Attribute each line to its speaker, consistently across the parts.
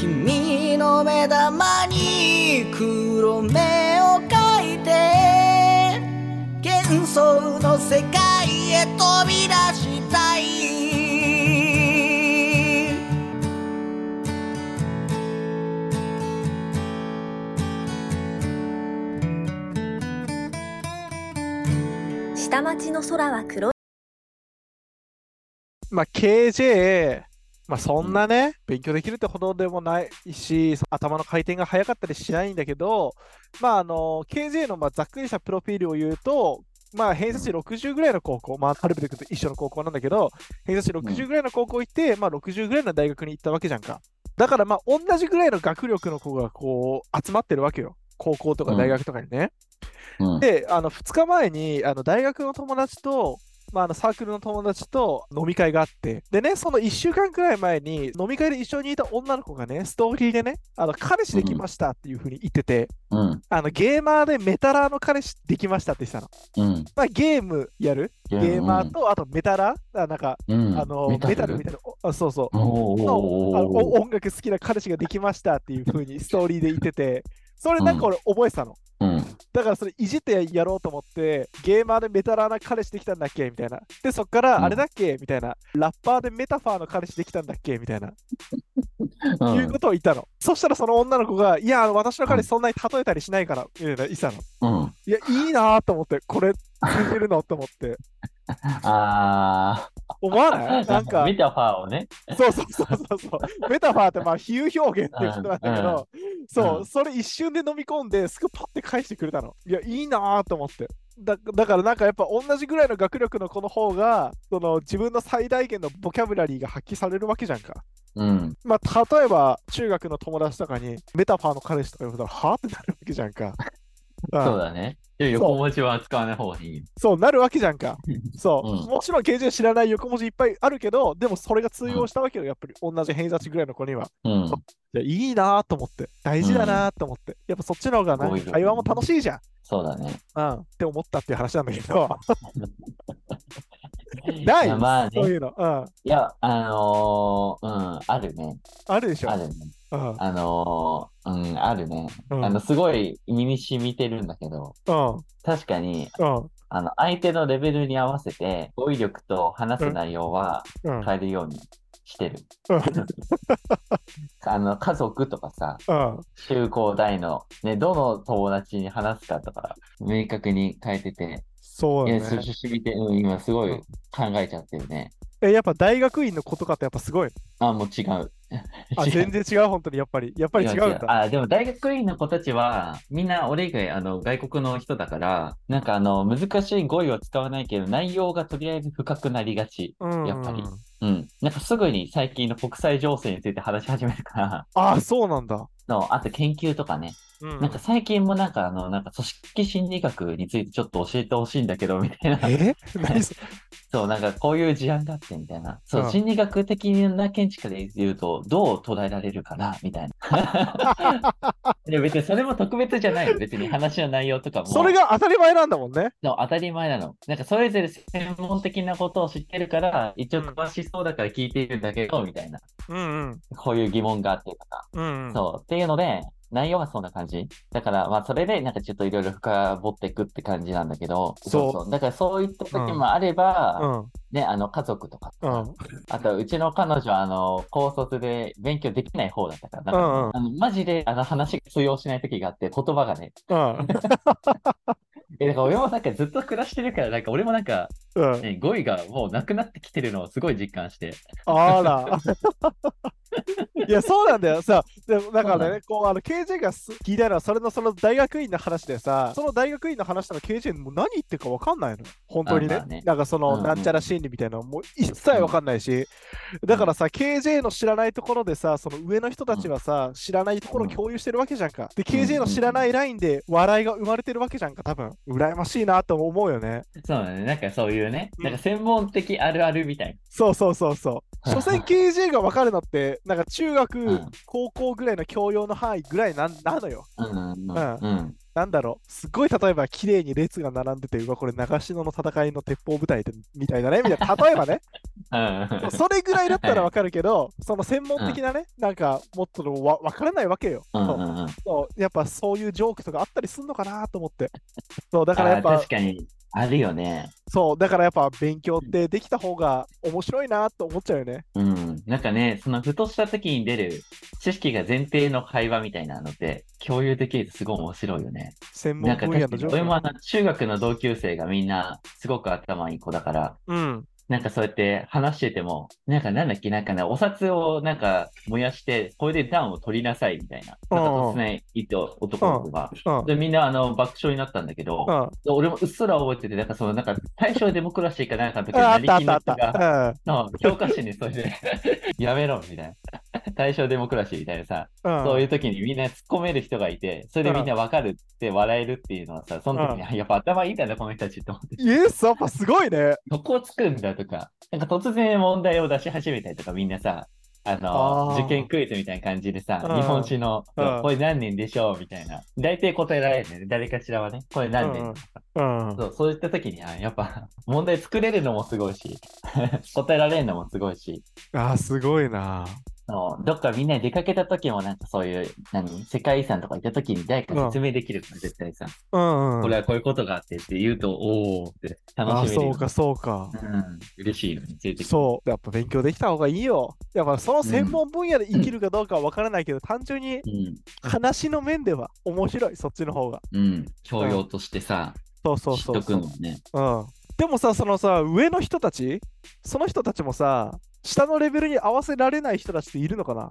Speaker 1: 君の目玉に黒目を描いて幻想の世界へ飛び出したい。
Speaker 2: 下町の空は黒い。
Speaker 3: まあ、KJ、まあ、そんなね、勉強できるってほどでもないし、頭の回転が速かったりしないんだけど、まあ、あの、KJ のまあざっくりしたプロフィールを言うと、まあ、偏差値60ぐらいの高校、まあ、ハルベルクと一緒の高校なんだけど、偏差値60ぐらいの高校行って、まあ、60ぐらいの大学に行ったわけじゃんか。だから、まあ、同じぐらいの学力の子がこう、集まってるわけよ。高校とか大学とかにね。
Speaker 4: うん。
Speaker 3: で、あの2日前にあの大学の友達と、まあ、あのサークルの友達と飲み会があって、でね、その1週間くらい前に飲み会で一緒にいた女の子がね、ストーリーでね、あの彼氏できましたっていう風に言ってて、
Speaker 4: うん。
Speaker 3: あのゲーマーでメタラーの彼氏できましたって言ってたの。
Speaker 4: うん。
Speaker 3: まあ、ゲームやる？ゲーマーと、あとメタラ？ーあなんか、
Speaker 4: うん、
Speaker 3: あのメタル？みたいな、そうそう。音楽好きな彼氏ができましたっていう風にストーリーで言ってて、それなんか俺覚えてたの。
Speaker 4: うん。
Speaker 3: だからそれいじってやろうと思って、ゲーマーでメタラーな彼氏できたんだっけみたいな。で、そっから
Speaker 4: うん
Speaker 3: あれだっけみたいな。ラッパーでメタファーの彼氏できたんだっけみたいな。
Speaker 4: うん
Speaker 3: いうことを言ったの。そしたらその女の子が、いや、私の彼氏そんなに例えたりしないから、みたいな言ってたの。
Speaker 4: うん。
Speaker 3: いや、いいなと思って、これ、通じるのと思って。
Speaker 4: あ
Speaker 3: 思わない？
Speaker 4: あ、
Speaker 3: なんか、
Speaker 4: メタファーをね。
Speaker 3: そうそうそうそうそう。メタファーってまあ比喩表現っていうことなんだけど、そう、
Speaker 4: うん
Speaker 3: それ一瞬で飲み込んで、すぐパッて返してくれたの。いや、いいなと思って。だだからなんかやっぱ同じぐらいの学力の子の方がその自分の最大限のボキャブラリーが発揮されるわけじゃんか。
Speaker 4: うん。
Speaker 3: まあ例えば中学の友達とかにメタファーの彼氏とか言われたらはあってなるわけじゃんか。うん
Speaker 4: そうだね。横文字は使わない方がいい。
Speaker 3: そうなるわけじゃんか。そう、
Speaker 4: うん
Speaker 3: もちろん KJ 知らない横文字いっぱいあるけど、でもそれが通用したわけよ、やっぱり同じ偏差値ぐらいの子には。
Speaker 4: うん。
Speaker 3: いや、いいなと思って。大事だなと思って。やっぱそっちの方がなんか会話も楽しいじゃん。
Speaker 4: そうだね。
Speaker 3: うん。って思ったっていう話なんだけど。ない
Speaker 4: まあね
Speaker 3: そういうの。うん。
Speaker 4: いや、あのー、うん、あるね。
Speaker 3: あるでしょ。
Speaker 4: あるね。
Speaker 3: うん。
Speaker 4: あのー、うん、あるね。
Speaker 3: うん
Speaker 4: あの、すごい身に染みてるんだけど、
Speaker 3: うん。
Speaker 4: 確かに、
Speaker 3: うん。
Speaker 4: あの、相手のレベルに合わせて、語彙力と話す内容は
Speaker 3: うん。
Speaker 4: 変えるようにしてる。
Speaker 3: うん
Speaker 4: あの、家族とかさ、
Speaker 3: うん。
Speaker 4: 中高大の、ね、どの友達に話すかとか、明確に変えてて、
Speaker 3: そうだね
Speaker 4: そ。しみて、うん、今すごい考えちゃってるね。
Speaker 3: え、やっぱ大学院の子とかってやっぱすごい。
Speaker 4: あ、もう違う。
Speaker 3: あ、全然違う、本当に。やっぱり。やっぱり違うんだ。
Speaker 4: あ、でも大学院の子たちは、みんな俺以外、あの、外国の人だから、なんかあの、難しい語彙を使わないけど、内容がとりあえず深くなりがち。
Speaker 3: うん。
Speaker 4: やっぱりうん。なんかすぐに最近の国際情勢について話し始めるから、
Speaker 3: あ、そうなんだ。
Speaker 4: のあと研究とかね。
Speaker 3: うん。
Speaker 4: なんか最近もなんかあの、なんか組織心理学についてちょっと教えてほしいんだけど、みたいな。
Speaker 3: え？何そ
Speaker 4: そう、なんかこういう事案があってみたいな。そうう、
Speaker 3: ん
Speaker 4: 心理学的な見地から言うと、どう捉えられるかなみたいな。いや別にそれも特別じゃないよ。別に話の内容とかも。
Speaker 3: それが当たり前なんだもんね。
Speaker 4: の当たり前なの。なんかそれぞれ専門的なことを知ってるから、一応詳しそうだから聞いているんだけど、みたいな。
Speaker 3: うんうん。
Speaker 4: こういう疑問があってとか。
Speaker 3: うんうん。
Speaker 4: そう。っていうので、内容はそんな感じ？だから、まあ、それで、なんかちょっといろいろ深掘っていくって感じなんだけど、
Speaker 3: そう
Speaker 4: だからそういった時もあれば、
Speaker 3: うん。
Speaker 4: ね、あの、家族とか、
Speaker 3: うん。
Speaker 4: あと、うちの彼女は、あの、高卒で勉強できない方だったから、んあのマジで、あの、話が通用しない時があって、言葉がね。
Speaker 3: うん。
Speaker 4: え、だから俺もなんかずっと暮らしてるから、なんか俺もなんか、
Speaker 3: うん。
Speaker 4: ね、語彙がもうなくなってきてるのをすごい実感して。
Speaker 3: あら。いや、そうなんだよ。さ、でもだからね、こう、あの、KJ がす聞いたのは、それのその大学院の話でさ、その大学院の話とか KJ もう何言ってるか分かんないの？本当にね？
Speaker 4: あまあね
Speaker 3: なんかその、
Speaker 4: うんうん
Speaker 3: なんちゃら心理みたいなのもう一切分かんないし、だからさ、KJ の知らないところでさ、その上の人たちはさ、知らないところを共有してるわけじゃんか。で、KJ の知らないラインで笑いが生まれてるわけじゃんか、多分。羨ましいなと思うよね。
Speaker 4: そうだね。なんかそういうね、
Speaker 3: うん。
Speaker 4: なんか専門的あるあるみたい
Speaker 3: そうそうそうそう。所詮 KJ が分かるのって、なんか中学、
Speaker 4: うん。
Speaker 3: 高校ぐらいの教養の範囲ぐらいなんなのよ。
Speaker 4: な。うんうん。
Speaker 3: ななんだろう、すごい例えば綺麗に列が並んでて、うわ、これ長篠の戦いの鉄砲部隊でみたいなね、みたいな、例えばね、
Speaker 4: うん。
Speaker 3: それぐらいだったらわかるけど、その専門的なね、なんかもっとのわわからないわけよ。
Speaker 4: うん
Speaker 3: そう
Speaker 4: うんうん。
Speaker 3: そう。やっぱそういうジョークとかあったりすんのかなと思って。そう、だからやっぱ
Speaker 4: 確、かに、あるよね。
Speaker 3: そう、だからやっぱ勉強ってできた方が面白いなと思っちゃうよね。
Speaker 4: うん。なんかね、そのふとした時に出る知識が前提の会話みたいなのって共有できるとすごい面白いよね。
Speaker 3: 専門分野のジョーク。
Speaker 4: 確かに俺もあの中学の同級生がみんなすごく頭いい子だから、
Speaker 3: うん。
Speaker 4: なんかそうやって話してても、なんかなんだっけ、なんかね、お札をなんか燃やして、これで暖を取りなさいみたいな。なんか突然言って男の子が。
Speaker 3: うん。
Speaker 4: で、みんなあの爆笑になったんだけど、
Speaker 3: うん。
Speaker 4: 俺もうっすら覚えてて、なんかその、なんか大正デモクラシーかなんかの時に、
Speaker 3: ったあったあっ
Speaker 4: 成金の人が、教科書にそれで、やめろみたいな。大正デモクラシーみたいなさ、
Speaker 3: うん。
Speaker 4: そういう時にみんな突っ込める人がいて、それでみんなわかるって笑えるっていうのはさ、その時に、あやっぱ頭いいんだな、この人たちって思って。
Speaker 3: イエス、やっぱすごいね。
Speaker 4: どこを作るんだとか、なんか突然問題を出し始めたりとか、みんなさ、あの受験クイズみたいな感じでさ、
Speaker 3: うん
Speaker 4: 日本史の、
Speaker 3: うん
Speaker 4: これ何年でしょうみたいな。大体答えられるね。誰かしらはね、これ何年、
Speaker 3: うん。
Speaker 4: そうそういった時に、あやっぱ問題作れるのもすごいし、答えられるのもすごいし、
Speaker 3: ああ、すごいな。
Speaker 4: そうどっかみんなで出かけた時もなんかそういう、何？世界遺産とか行った時に誰か説明できるから、絶対さ、
Speaker 3: うんうん。
Speaker 4: これはこういうことがあってって言うと、おーって楽しめるよ
Speaker 3: そうか、そうか。
Speaker 4: うん、嬉しいよね、連れてきて
Speaker 3: そう。やっぱ勉強できた方がいいよ。やっぱその専門分野で生きるかどうかは分からないけど、単純に
Speaker 4: うん。
Speaker 3: 話の面では面白い、そっちの方が。
Speaker 4: うん。教養としてさ、
Speaker 3: そうそう
Speaker 4: 知っとく
Speaker 3: そうそう
Speaker 4: のね。
Speaker 3: うん。でもさ、そのさ、上の人たち、その人たちもさ、下のレベルに合わせられない人たちっているのかな？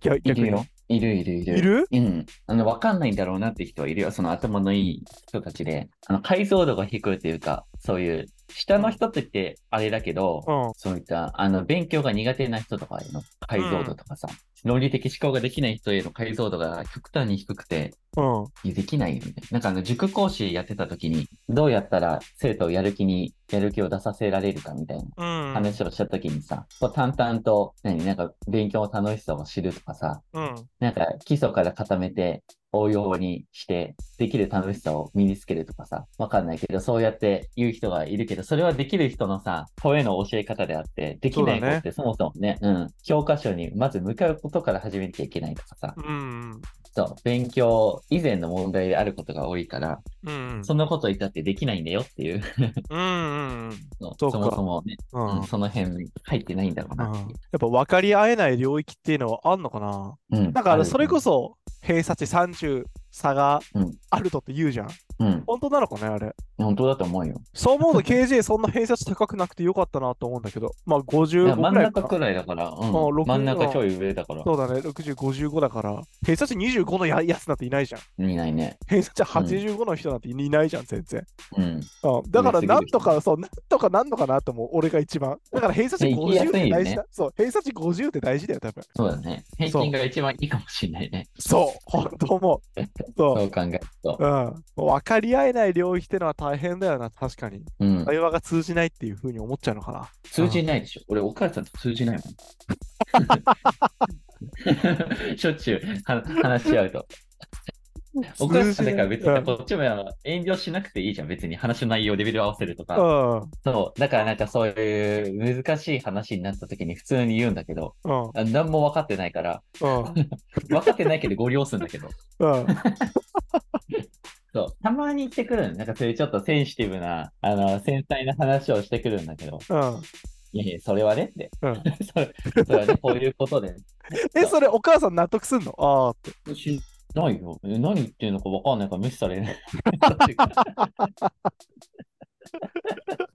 Speaker 3: 逆に
Speaker 4: いるよ。いるいるいる。
Speaker 3: いる？
Speaker 4: うん。あの、わかんないんだろうなって人はいるよ。その頭のいい人たちで。あの、解像度が低いというか、そういう、下の人って言ってあれだけど、
Speaker 3: うん。
Speaker 4: そういった、あの、勉強が苦手な人とかへの解像度とかさ、論理的思考ができない人への解像度が極端に低くて、
Speaker 3: うん。
Speaker 4: できないよみたいな。なんかあの、塾講師やってた時に、どうやったら生徒をやる気に、やる気を出させられるかみたいな
Speaker 3: うん。
Speaker 4: 話をした時にさ、こう淡々と、何、なんか勉強の楽しさを知るとかさ、
Speaker 3: うん。
Speaker 4: なんか基礎から固めて応用にして、できる楽しさを身につけるとかさ、わかんないけど、そうやって言う人がいるけど、それはできる人のさ、声の教え方であって、できない子ってそもそもね、うん、教科書にまず向かうことから始めなきゃいけないとかさ、
Speaker 3: うん。
Speaker 4: そう、勉強以前の問題であることが多いから、
Speaker 3: うん。
Speaker 4: そんなこと言ったってできないんだよっていう、
Speaker 3: うん。うん。
Speaker 4: の
Speaker 3: そ
Speaker 4: もそもね、
Speaker 3: うん
Speaker 4: うんその辺入ってないんだろうなう。
Speaker 3: やっぱ分かり合えない領域っていうのはあんのかな？
Speaker 4: うん
Speaker 3: なんかあの
Speaker 4: る
Speaker 3: それこそ偏差値30差が
Speaker 4: うん
Speaker 3: あるとって言うじゃん。
Speaker 4: うん、
Speaker 3: 本当なのかねあれ？
Speaker 4: 本当だと思うよ。
Speaker 3: そう思うと KJ そんな偏差値高くなくてよかったなと思うんだけど。まあ
Speaker 4: い
Speaker 3: 55
Speaker 4: や真ん
Speaker 3: ぐらいか。
Speaker 4: 中くらいだから、うん
Speaker 3: もう六
Speaker 4: 真ん中ちょい上だから、
Speaker 3: そうだね。60、55だから。偏差値25のややつなんていないじゃん。
Speaker 4: いないね。
Speaker 3: 偏差値85の人なんていないじゃん、全然。
Speaker 4: うん。
Speaker 3: うん、だからなんとか、そう、なんとかなんのかなと思う、俺が一番。だから偏差値
Speaker 4: ね行きや
Speaker 3: 50っ
Speaker 4: すいよね
Speaker 3: て大事だ。そう、偏差値50って大事だよ、多分。
Speaker 4: そうだね。平均が一番いいかもしれないね。
Speaker 3: そう、本当思う。そう。
Speaker 4: 考えると。
Speaker 3: うん、もう分かり合えない領域ってのは大変だよな、確かに。
Speaker 4: うん。
Speaker 3: 会話が通じないっていうふうに思っちゃうのかな。
Speaker 4: 通じないでしょ。俺、お母さんと通じないもん。しょっちゅうは話し合うと。お母さんだから別にこっちも遠慮しなくていいじゃん。別に話の内容レベル合わせるとか。
Speaker 3: うん、
Speaker 4: そう。だからなんかそういう難しい話になった時に普通に言うんだけど、何も分かってないから、
Speaker 3: うん、
Speaker 4: 分かってないけどご了するんだけど。たまに言ってくるのなんかそういうちょっとセンシティブな、あの、繊細な話をしてくるんだけど、
Speaker 3: うん。
Speaker 4: いやいや、それはねって。
Speaker 3: うん
Speaker 4: それそれはね、こういうことで。
Speaker 3: え、それお母さん納得すんの？ああって。
Speaker 4: しないよ。え何言ってるのか分かんないから無視されない。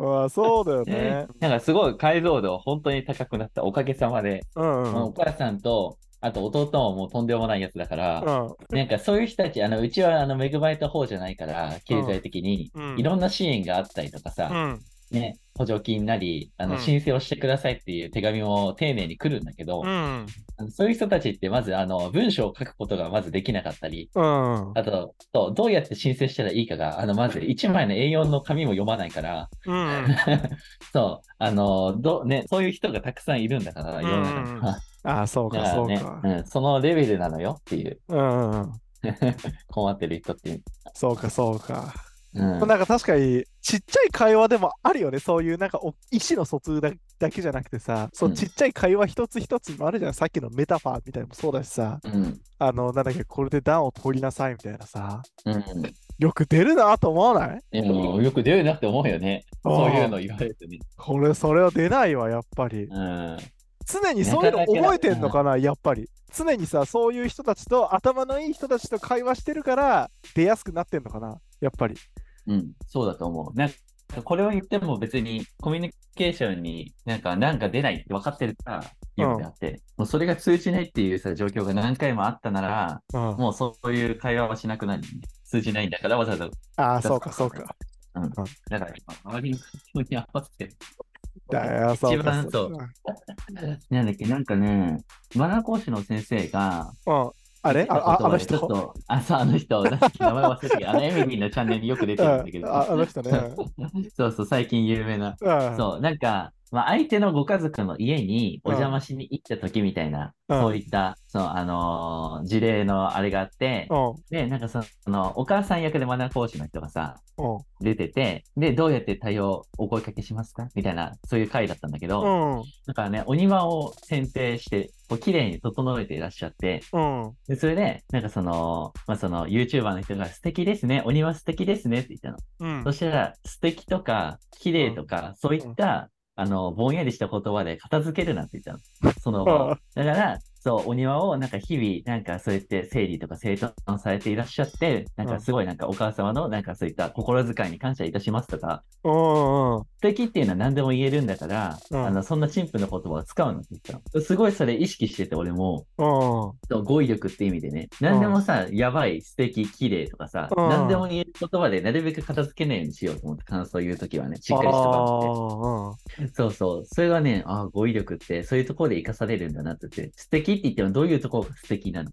Speaker 3: ああ、そうだよね。
Speaker 4: なんかすごい解像度は本当に高くなった。おかげさまで。
Speaker 3: うん、うん。
Speaker 4: お母さんと、あと弟ももうとんでもないやつだから、
Speaker 3: うん、
Speaker 4: なんかそういう人たち、あの、うちはあの恵まれた方じゃないから、経済的に、
Speaker 3: うん。
Speaker 4: いろんな支援があったりとかさ、
Speaker 3: うん、
Speaker 4: ね、補助金なり、あの、
Speaker 3: うん。
Speaker 4: 申請をしてくださいっていう手紙も丁寧に来るんだけど、
Speaker 3: うん、
Speaker 4: そういう人たちってまず、あの、文章を書くことがまずできなかったり、
Speaker 3: うん、
Speaker 4: あと、とどうやって申請したらいいかが、あの、まず1枚の A4 の紙も読まないから、
Speaker 3: うん。
Speaker 4: そう、あの、ど、ね、そういう人がたくさんいるんだから、世の中には。
Speaker 3: ああ、そうか、
Speaker 4: だからね
Speaker 3: そうか。
Speaker 4: うん、そのレベルなのよっていう。
Speaker 3: うん、うん。
Speaker 4: 困ってる人って。
Speaker 3: そうか、そうか。
Speaker 4: うん。
Speaker 3: なんか確かに、ちっちゃい会話でもあるよね。そういうなんかお意思の疎通だだけじゃなくてさ、そうう、
Speaker 4: ん
Speaker 3: ちっちゃい会話一つ一つもあるじゃん。さっきのメタファーみたいなのもそうだしさ、
Speaker 4: うん。
Speaker 3: あの、なんだっけ、これで段を取りなさいみたいなさ、
Speaker 4: うん。
Speaker 3: よく出るなと思わない？
Speaker 4: でも、よく出るなって思うよね。そういうの言われるとね。
Speaker 3: これ、それは出ないわ、やっぱり。
Speaker 4: うん。
Speaker 3: 常にそういうの覚えてんのかな、やっぱり。常にさ、そういう人たちと、頭のいい人たちと会話してるから、出やすくなってんのかな、やっぱり。
Speaker 4: うん。そうだと思う。なんか、これを言っても別にコミュニケーションになんか、なんか出ないって分かってるから言うんであって、もうそれが通じないっていうさ、状況が何回もあったなら、
Speaker 3: うん、
Speaker 4: もうそういう会話はしなくなる、ね。通じないんだからわざわざ。
Speaker 3: ああ、そうか、そうか。
Speaker 4: だから今、周りの環境に合わせて。
Speaker 3: だよ、そうか。
Speaker 4: 一番そうなんだっけ、なんかね、マナー講師の先生が、
Speaker 3: うん。あれ？あああの人？
Speaker 4: ちょっと、あ、そう、あの人、名前忘れたけど、あのエミリーのチャンネルによく出てるんだけど。
Speaker 3: うんああの人ね。
Speaker 4: そうそう、最近有名な。
Speaker 3: うん。
Speaker 4: そう、なんか、まあ、相手のご家族の家にお邪魔しに行った時みたいな、
Speaker 3: うん
Speaker 4: そういった、そう、あのー事例のあれがあって、
Speaker 3: うん。
Speaker 4: で、なんかその、お母さん役でマナー講師の人がさ、
Speaker 3: うん。
Speaker 4: 出てて、で、どうやって対応、お声かけしますか？みたいな、そういう回だったんだけど、
Speaker 3: うん。
Speaker 4: だからね、お庭を剪定して、こう綺麗に整えていらっしゃって、
Speaker 3: うん。
Speaker 4: で、それで、なんかその、まあ、その、YouTuber の人が素敵ですね、お庭素敵ですねって言ったの。
Speaker 3: うん
Speaker 4: そ。したら、素敵とか、綺麗とか、そういった、あの、ぼんやりした言葉で片付けるなって言ったの。そのだから、そう、お庭をなんか日々、なんかそうやって整理とか整頓されていらっしゃって、なんかすごいなんかお母様のなんかそういった心遣いに感謝いたしますとか。素敵っていうのは何でも言えるんだから、
Speaker 3: うん
Speaker 4: あの、そんな陳腐な言葉を使うのって言ったの。すごいそれ意識してて、俺も、語彙力って意味でね、何でもさ、やばい、素敵、綺麗とかさ、
Speaker 3: うん
Speaker 4: 何でも言える言葉でなるべく片付けないようにしようと思って感想を言うときはね、しっかりしとかって。そうそう。それがね、ああ、語彙力ってそういうところで活かされるんだなって言って、素敵って言ってもどういうところが素敵なの？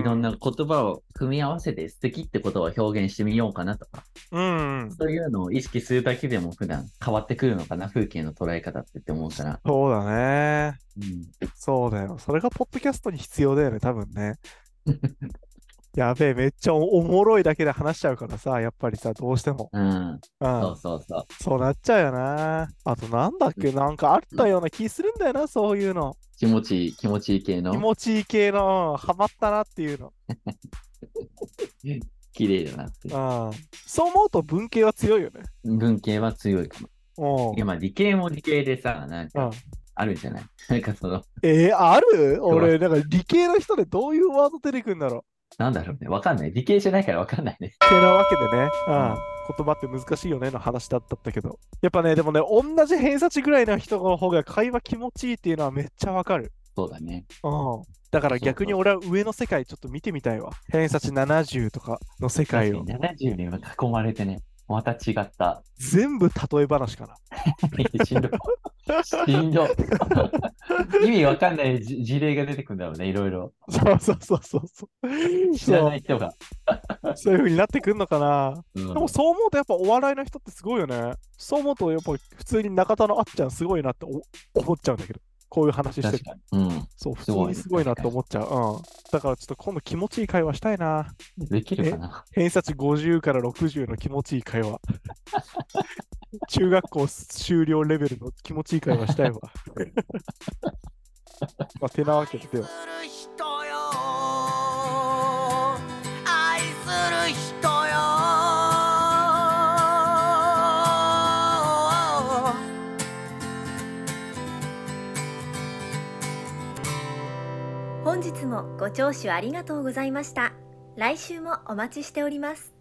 Speaker 4: いろんな言葉を組み合わせて素敵って言葉を表現してみようかなとか、
Speaker 3: うん。
Speaker 4: そういうのを意識するだけでも普段変わってくるのかな、風景の捉え方ってって思うから。
Speaker 3: そうだね。
Speaker 4: うん。
Speaker 3: そうだよ。それがポッドキャストに必要だよね、多分ね。やべえ、めっちゃおおもろいだけで話しちゃうからさ、やっぱりさ、どうしても。
Speaker 4: うん。
Speaker 3: うん。
Speaker 4: そうそうそう。
Speaker 3: そうなっちゃうよな。あとなんだっけ、なんかあったような気するんだよな、そういうの。
Speaker 4: 気持ちいい、気持ちいい系の
Speaker 3: 気持ちいい系の、うんハマったなっていうの。
Speaker 4: 綺麗だなって。
Speaker 3: うん。そう思うと文系は強いよね。
Speaker 4: 文系は強いかも。
Speaker 3: うん
Speaker 4: いや、まあ理系も理系でさ、なん
Speaker 3: うん
Speaker 4: か、あるんじゃない？なんかその、
Speaker 3: えー、ある？俺、なんか理系の人でどういうワード出てくるんだろ
Speaker 4: なんだろうね。わかんない。理系じゃないからわかんないね。
Speaker 3: う。系なわけでね。うん。言葉って難しいよねの話だったけど。やっぱね、でもね、同じ偏差値ぐらいの人の方が会話気持ちいいっていうのはめっちゃわかる。
Speaker 4: そうだね。
Speaker 3: うん。だから逆に俺は上の世界ちょっと見てみたいわ。偏差値70とかの世界を。
Speaker 4: 70に囲まれてね、また違った。
Speaker 3: 全部例え話かな。
Speaker 4: しんどい。しんどい。意味わかんないじ事例が出てくるんだろうね、いろいろ。
Speaker 3: そうそうそうそうそう。
Speaker 4: 知らない人が。
Speaker 3: そうそういう風になってくんのかな。
Speaker 4: うん
Speaker 3: でもそう思うとやっぱお笑いの人ってすごいよね。そう思うとやっぱ普通に中田のあっちゃんすごいなってお思っちゃうんだけど。こういう話してて。
Speaker 4: 確かに。うん。
Speaker 3: そう、普通にすごいなって思っちゃう。うん。だからちょっと今度気持ちいい会話したいな。
Speaker 4: できるかな？
Speaker 3: 偏差値50から60の気持ちいい会話。中学校修了レベルの気持ちいい会話したいわ。まあ、てなわけででは。
Speaker 2: 本日もご聴取ありがとうございました。来週もお待ちしております。